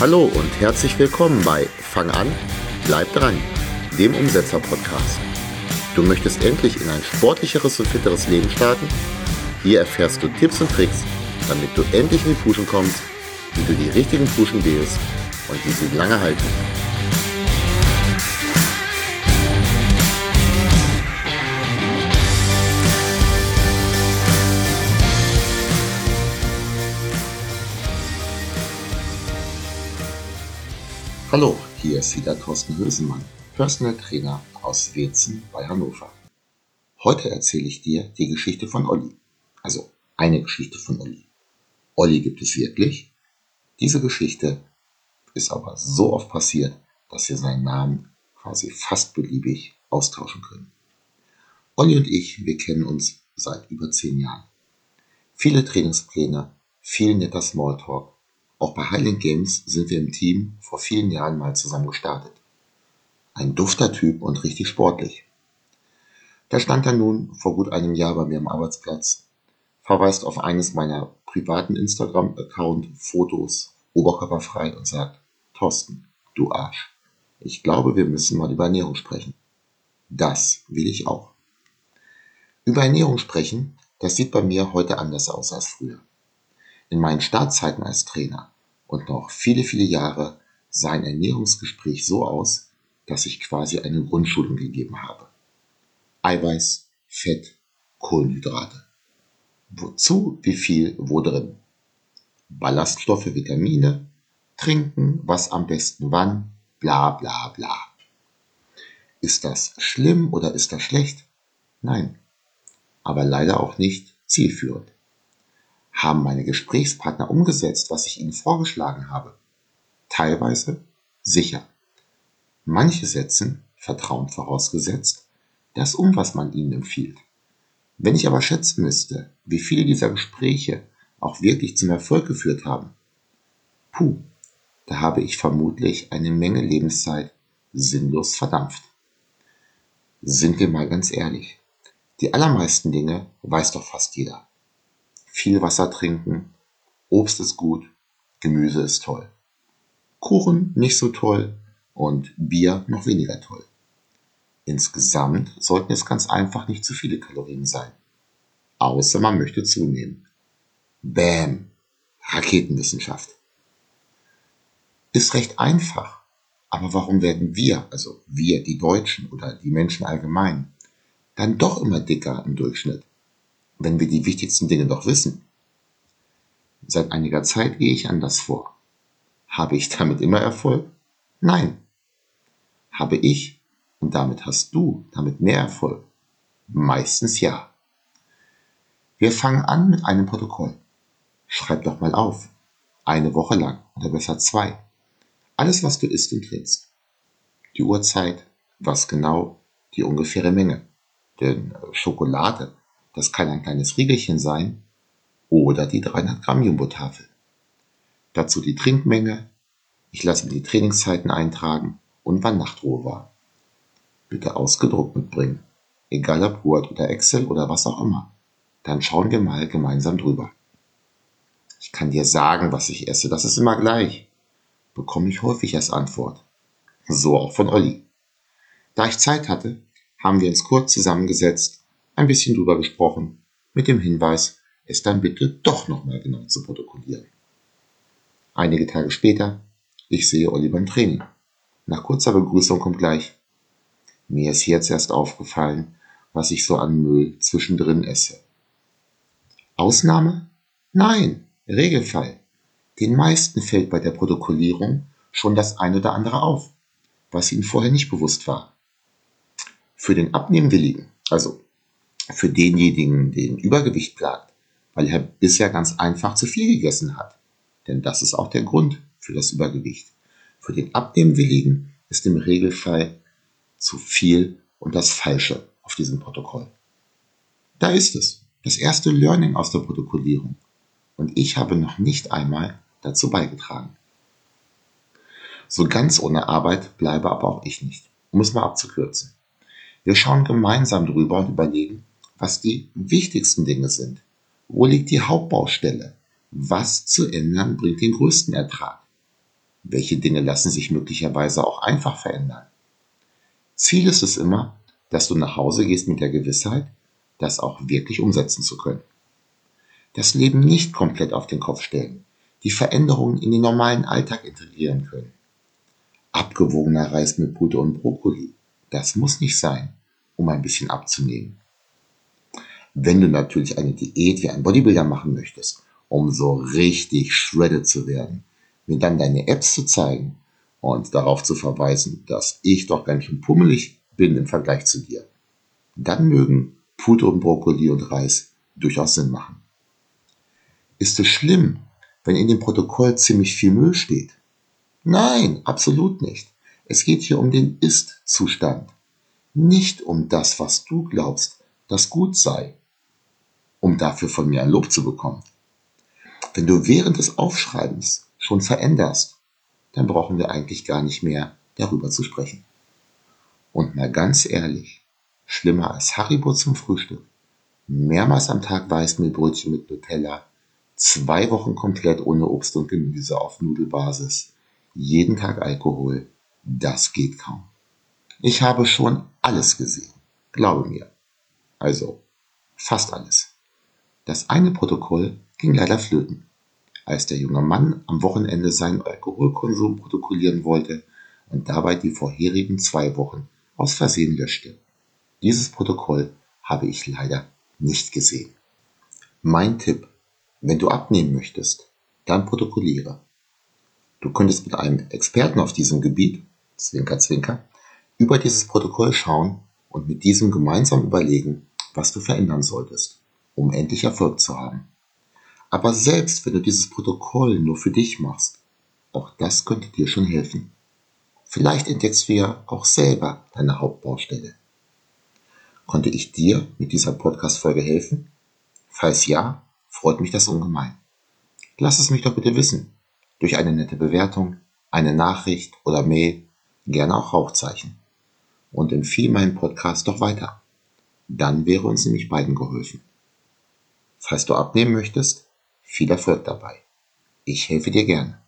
Hallo und herzlich willkommen bei Fang an, bleib dran, dem Umsetzer-Podcast. Du möchtest endlich in ein sportlicheres und fitteres Leben starten? Hier erfährst du Tipps und Tricks, damit du endlich in die Puschen kommst, wie du die richtigen Puschen wählst und wie sie lange halten. Hallo, hier ist wieder Thorsten Hösemann, Personal Trainer aus Wetzen bei Hannover. Heute erzähle ich dir die Geschichte von Olli. Also eine Geschichte von Olli. Olli gibt es wirklich. Diese Geschichte ist aber so oft passiert, dass wir seinen Namen quasi fast beliebig austauschen können. Olli und ich, wir kennen uns seit über zehn Jahren. Viele Trainingspläne, viel netter Smalltalk auch bei Highland Games sind wir im Team vor vielen Jahren mal zusammen gestartet. Ein dufter Typ und richtig sportlich. Da stand er nun vor gut einem Jahr bei mir am Arbeitsplatz, verweist auf eines meiner privaten Instagram-Account Fotos oberkörperfrei und sagt, Thorsten, du Arsch. Ich glaube, wir müssen mal über Ernährung sprechen. Das will ich auch. Über Ernährung sprechen, das sieht bei mir heute anders aus als früher. In meinen Startzeiten als Trainer und noch viele, viele Jahre sah ein Ernährungsgespräch so aus, dass ich quasi eine Grundschulung gegeben habe. Eiweiß, Fett, Kohlenhydrate. Wozu, wie viel, wo drin. Ballaststoffe, Vitamine, trinken, was am besten wann, bla bla bla. Ist das schlimm oder ist das schlecht? Nein. Aber leider auch nicht zielführend. Haben meine Gesprächspartner umgesetzt, was ich ihnen vorgeschlagen habe? Teilweise sicher. Manche setzen, Vertrauen vorausgesetzt, das um, was man ihnen empfiehlt. Wenn ich aber schätzen müsste, wie viele dieser Gespräche auch wirklich zum Erfolg geführt haben, puh, da habe ich vermutlich eine Menge Lebenszeit sinnlos verdampft. Sind wir mal ganz ehrlich, die allermeisten Dinge weiß doch fast jeder viel Wasser trinken, Obst ist gut, Gemüse ist toll. Kuchen nicht so toll und Bier noch weniger toll. Insgesamt sollten es ganz einfach nicht zu viele Kalorien sein. Außer man möchte zunehmen. Bäm! Raketenwissenschaft. Ist recht einfach. Aber warum werden wir, also wir, die Deutschen oder die Menschen allgemein, dann doch immer dicker im Durchschnitt? Wenn wir die wichtigsten Dinge doch wissen? Seit einiger Zeit gehe ich anders vor. Habe ich damit immer Erfolg? Nein. Habe ich, und damit hast du, damit mehr Erfolg? Meistens ja. Wir fangen an mit einem Protokoll. Schreib doch mal auf. Eine Woche lang oder besser zwei. Alles, was du isst und trinkst. Die Uhrzeit, was genau, die ungefähre Menge. Denn Schokolade das kann ein kleines Riegelchen sein oder die 300 Gramm Jumbo-Tafel. Dazu die Trinkmenge. Ich lasse mir die Trainingszeiten eintragen und wann Nachtruhe war. Bitte ausgedruckt mitbringen. Egal ob Word oder Excel oder was auch immer. Dann schauen wir mal gemeinsam drüber. Ich kann dir sagen, was ich esse, das ist immer gleich. Bekomme ich häufig als Antwort. So auch von Olli. Da ich Zeit hatte, haben wir uns kurz zusammengesetzt ein bisschen drüber gesprochen, mit dem Hinweis, es dann bitte doch nochmal genau zu protokollieren. Einige Tage später, ich sehe Olli beim Training. Nach kurzer Begrüßung kommt gleich. Mir ist jetzt erst aufgefallen, was ich so an Müll zwischendrin esse. Ausnahme? Nein, Regelfall. Den meisten fällt bei der Protokollierung schon das ein oder andere auf, was ihnen vorher nicht bewusst war. Für den Abnehmwilligen, also für denjenigen, den Übergewicht plagt, weil er bisher ganz einfach zu viel gegessen hat. Denn das ist auch der Grund für das Übergewicht. Für den Abnehmwilligen ist im Regelfall zu viel und das Falsche auf diesem Protokoll. Da ist es, das erste Learning aus der Protokollierung. Und ich habe noch nicht einmal dazu beigetragen. So ganz ohne Arbeit bleibe aber auch ich nicht, um es mal abzukürzen. Wir schauen gemeinsam drüber und überlegen, was die wichtigsten Dinge sind. Wo liegt die Hauptbaustelle? Was zu ändern bringt den größten Ertrag? Welche Dinge lassen sich möglicherweise auch einfach verändern? Ziel ist es immer, dass du nach Hause gehst mit der Gewissheit, das auch wirklich umsetzen zu können. Das Leben nicht komplett auf den Kopf stellen, die Veränderungen in den normalen Alltag integrieren können. Abgewogener Reis mit Pute und Brokkoli, das muss nicht sein, um ein bisschen abzunehmen. Wenn du natürlich eine Diät wie ein Bodybuilder machen möchtest, um so richtig shredded zu werden, mir dann deine Apps zu zeigen und darauf zu verweisen, dass ich doch ganz schön pummelig bin im Vergleich zu dir, dann mögen Pute und Brokkoli und Reis durchaus Sinn machen. Ist es schlimm, wenn in dem Protokoll ziemlich viel Müll steht? Nein, absolut nicht. Es geht hier um den Ist-Zustand, nicht um das, was du glaubst, das gut sei, um dafür von mir ein Lob zu bekommen. Wenn du während des Aufschreibens schon veränderst, dann brauchen wir eigentlich gar nicht mehr darüber zu sprechen. Und mal ganz ehrlich, schlimmer als Haribo zum Frühstück, mehrmals am Tag Weißmehlbrötchen mit Nutella, zwei Wochen komplett ohne Obst und Gemüse auf Nudelbasis, jeden Tag Alkohol, das geht kaum. Ich habe schon alles gesehen, glaube mir. Also fast alles. Das eine Protokoll ging leider flöten. Als der junge Mann am Wochenende seinen Alkoholkonsum protokollieren wollte und dabei die vorherigen zwei Wochen aus Versehen löschte. Dieses Protokoll habe ich leider nicht gesehen. Mein Tipp, wenn du abnehmen möchtest, dann protokolliere. Du könntest mit einem Experten auf diesem Gebiet, Zwinker, Zwinker, über dieses Protokoll schauen und mit diesem gemeinsam überlegen, was du verändern solltest, um endlich Erfolg zu haben. Aber selbst wenn du dieses Protokoll nur für dich machst, auch das könnte dir schon helfen. Vielleicht entdeckst du ja auch selber deine Hauptbaustelle. Konnte ich dir mit dieser Podcast-Folge helfen? Falls ja, freut mich das ungemein. Lass es mich doch bitte wissen. Durch eine nette Bewertung, eine Nachricht oder Mail, gerne auch Rauchzeichen. Und empfehle meinen Podcast doch weiter. Dann wäre uns nämlich beiden geholfen. Falls du abnehmen möchtest, viel Erfolg dabei. Ich helfe dir gerne.